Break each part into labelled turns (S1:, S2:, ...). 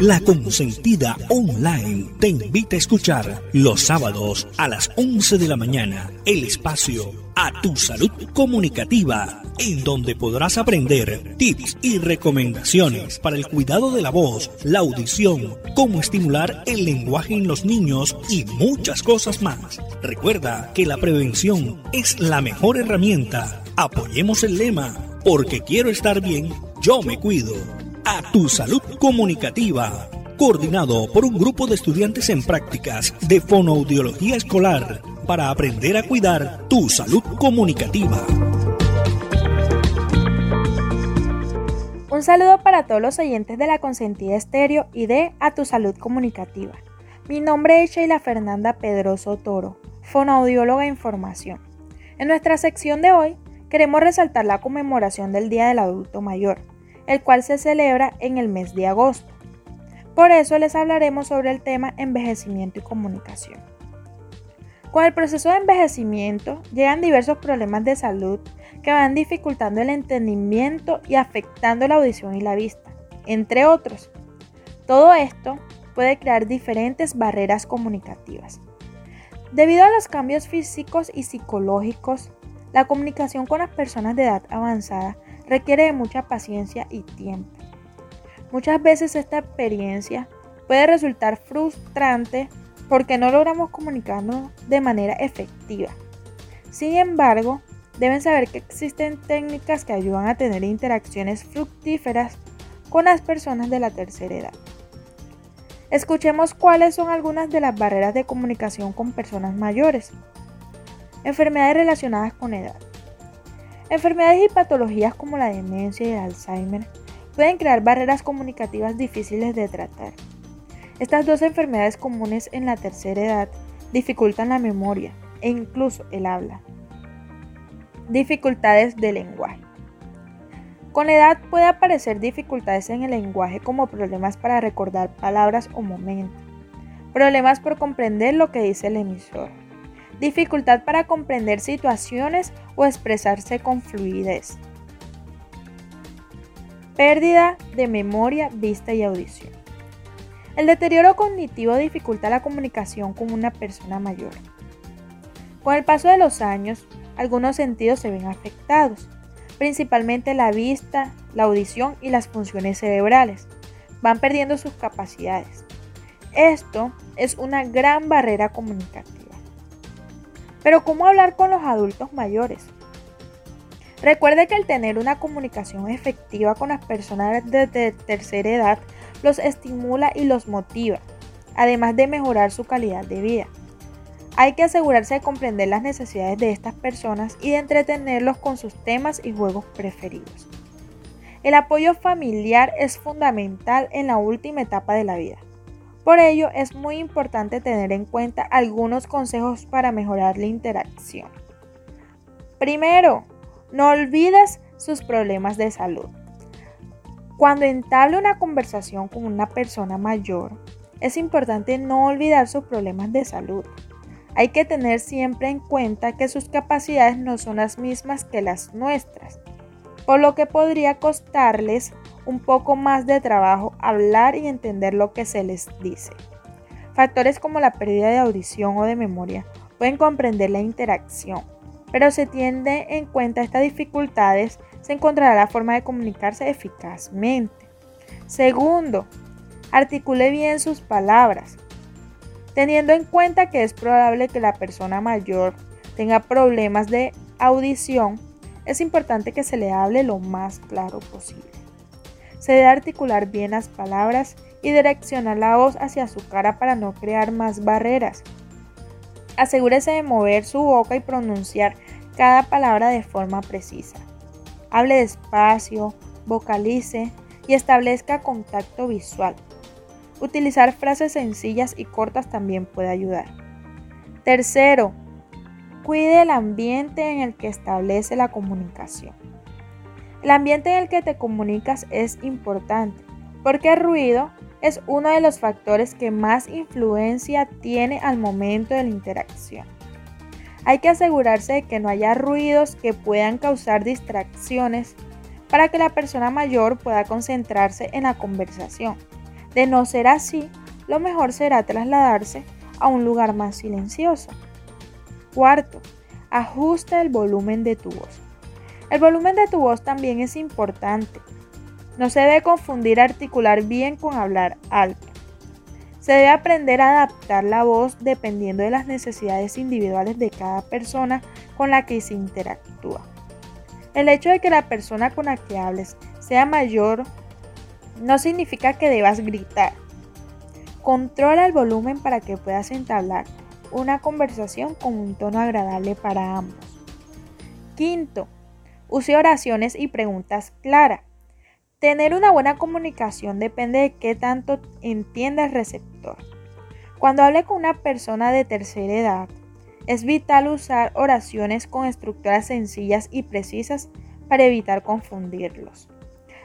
S1: La Consentida Online te invita a escuchar los sábados a las 11 de la mañana el espacio A Tu Salud Comunicativa, en donde podrás aprender tips y recomendaciones para el cuidado de la voz, la audición, cómo estimular el lenguaje en los niños y muchas cosas más. Recuerda que la prevención es la mejor herramienta. Apoyemos el lema, porque quiero estar bien, yo me cuido a tu salud comunicativa, coordinado por un grupo de estudiantes en prácticas de fonoaudiología escolar para aprender a cuidar tu salud comunicativa.
S2: Un saludo para todos los oyentes de la Consentida Estéreo y de A Tu Salud Comunicativa. Mi nombre es Sheila Fernanda Pedroso Toro, fonoaudióloga en formación. En nuestra sección de hoy queremos resaltar la conmemoración del Día del Adulto Mayor, el cual se celebra en el mes de agosto. Por eso les hablaremos sobre el tema envejecimiento y comunicación. Con el proceso de envejecimiento llegan diversos problemas de salud que van dificultando el entendimiento y afectando la audición y la vista, entre otros. Todo esto puede crear diferentes barreras comunicativas. Debido a los cambios físicos y psicológicos, la comunicación con las personas de edad avanzada requiere de mucha paciencia y tiempo. Muchas veces esta experiencia puede resultar frustrante porque no logramos comunicarnos de manera efectiva. Sin embargo, deben saber que existen técnicas que ayudan a tener interacciones fructíferas con las personas de la tercera edad. Escuchemos cuáles son algunas de las barreras de comunicación con personas mayores. Enfermedades relacionadas con edad. Enfermedades y patologías como la demencia y el Alzheimer pueden crear barreras comunicativas difíciles de tratar. Estas dos enfermedades comunes en la tercera edad dificultan la memoria e incluso el habla. Dificultades de lenguaje. Con la edad puede aparecer dificultades en el lenguaje como problemas para recordar palabras o momentos, problemas por comprender lo que dice el emisor, dificultad para comprender situaciones o expresarse con fluidez. Pérdida de memoria, vista y audición. El deterioro cognitivo dificulta la comunicación con una persona mayor. Con el paso de los años, algunos sentidos se ven afectados, principalmente la vista, la audición y las funciones cerebrales. Van perdiendo sus capacidades. Esto es una gran barrera comunicativa. Pero ¿cómo hablar con los adultos mayores? Recuerde que el tener una comunicación efectiva con las personas de tercera edad los estimula y los motiva, además de mejorar su calidad de vida. Hay que asegurarse de comprender las necesidades de estas personas y de entretenerlos con sus temas y juegos preferidos. El apoyo familiar es fundamental en la última etapa de la vida. Por ello es muy importante tener en cuenta algunos consejos para mejorar la interacción. Primero, no olvides sus problemas de salud. Cuando entable una conversación con una persona mayor, es importante no olvidar sus problemas de salud. Hay que tener siempre en cuenta que sus capacidades no son las mismas que las nuestras, por lo que podría costarles un poco más de trabajo hablar y entender lo que se les dice. Factores como la pérdida de audición o de memoria pueden comprender la interacción, pero se tiende en cuenta estas dificultades, se encontrará la forma de comunicarse eficazmente. Segundo, articule bien sus palabras. Teniendo en cuenta que es probable que la persona mayor tenga problemas de audición, es importante que se le hable lo más claro posible. Se debe articular bien las palabras y direccionar la voz hacia su cara para no crear más barreras. Asegúrese de mover su boca y pronunciar cada palabra de forma precisa. Hable despacio, vocalice y establezca contacto visual. Utilizar frases sencillas y cortas también puede ayudar. Tercero, cuide el ambiente en el que establece la comunicación. El ambiente en el que te comunicas es importante porque el ruido es uno de los factores que más influencia tiene al momento de la interacción. Hay que asegurarse de que no haya ruidos que puedan causar distracciones para que la persona mayor pueda concentrarse en la conversación. De no ser así, lo mejor será trasladarse a un lugar más silencioso. Cuarto, ajusta el volumen de tu voz. El volumen de tu voz también es importante. No se debe confundir articular bien con hablar alto. Se debe aprender a adaptar la voz dependiendo de las necesidades individuales de cada persona con la que se interactúa. El hecho de que la persona con la que hables sea mayor no significa que debas gritar. Controla el volumen para que puedas entablar una conversación con un tono agradable para ambos. Quinto, use oraciones y preguntas claras. Tener una buena comunicación depende de qué tanto entienda el receptor. Cuando hable con una persona de tercera edad, es vital usar oraciones con estructuras sencillas y precisas para evitar confundirlos.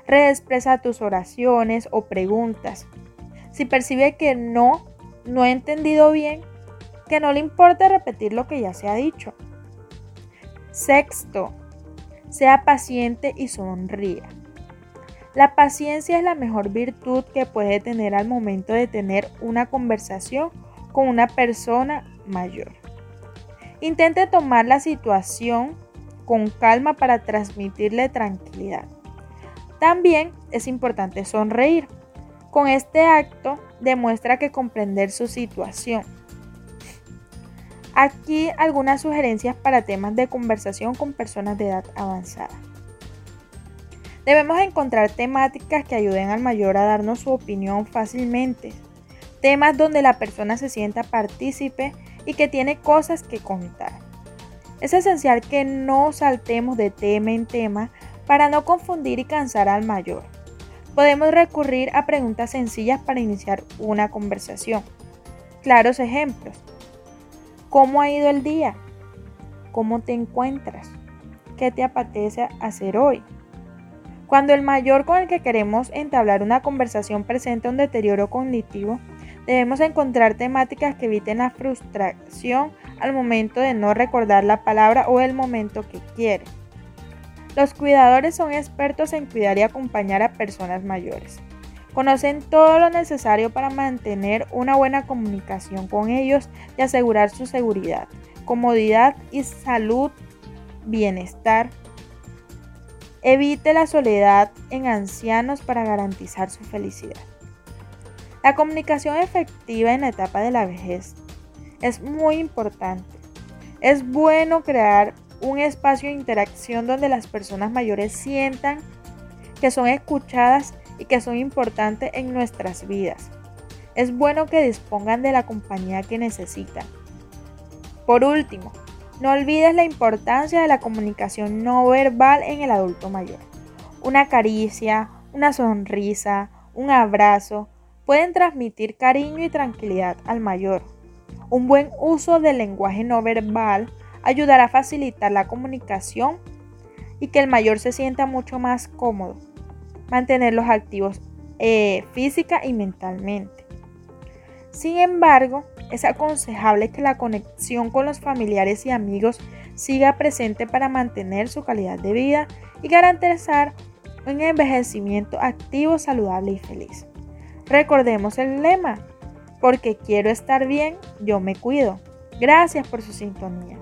S2: Reexpresa tus oraciones o preguntas. Si percibe que no, no he entendido bien, que no le importa repetir lo que ya se ha dicho. Sexto, sea paciente y sonría. La paciencia es la mejor virtud que puede tener al momento de tener una conversación con una persona mayor. Intente tomar la situación con calma para transmitirle tranquilidad. También es importante sonreír. Con este acto demuestra que comprender su situación. Aquí algunas sugerencias para temas de conversación con personas de edad avanzada. Debemos encontrar temáticas que ayuden al mayor a darnos su opinión fácilmente. Temas donde la persona se sienta partícipe y que tiene cosas que contar. Es esencial que no saltemos de tema en tema para no confundir y cansar al mayor. Podemos recurrir a preguntas sencillas para iniciar una conversación. Claros ejemplos. ¿Cómo ha ido el día? ¿Cómo te encuentras? ¿Qué te apetece hacer hoy? Cuando el mayor con el que queremos entablar una conversación presenta un deterioro cognitivo, debemos encontrar temáticas que eviten la frustración al momento de no recordar la palabra o el momento que quiere. Los cuidadores son expertos en cuidar y acompañar a personas mayores. Conocen todo lo necesario para mantener una buena comunicación con ellos y asegurar su seguridad, comodidad y salud, bienestar, Evite la soledad en ancianos para garantizar su felicidad. La comunicación efectiva en la etapa de la vejez es muy importante. Es bueno crear un espacio de interacción donde las personas mayores sientan que son escuchadas y que son importantes en nuestras vidas. Es bueno que dispongan de la compañía que necesitan. Por último, no olvides la importancia de la comunicación no verbal en el adulto mayor. Una caricia, una sonrisa, un abrazo pueden transmitir cariño y tranquilidad al mayor. Un buen uso del lenguaje no verbal ayudará a facilitar la comunicación y que el mayor se sienta mucho más cómodo. Mantenerlos activos eh, física y mentalmente. Sin embargo, es aconsejable que la conexión con los familiares y amigos siga presente para mantener su calidad de vida y garantizar un envejecimiento activo, saludable y feliz. Recordemos el lema, porque quiero estar bien, yo me cuido. Gracias por su sintonía.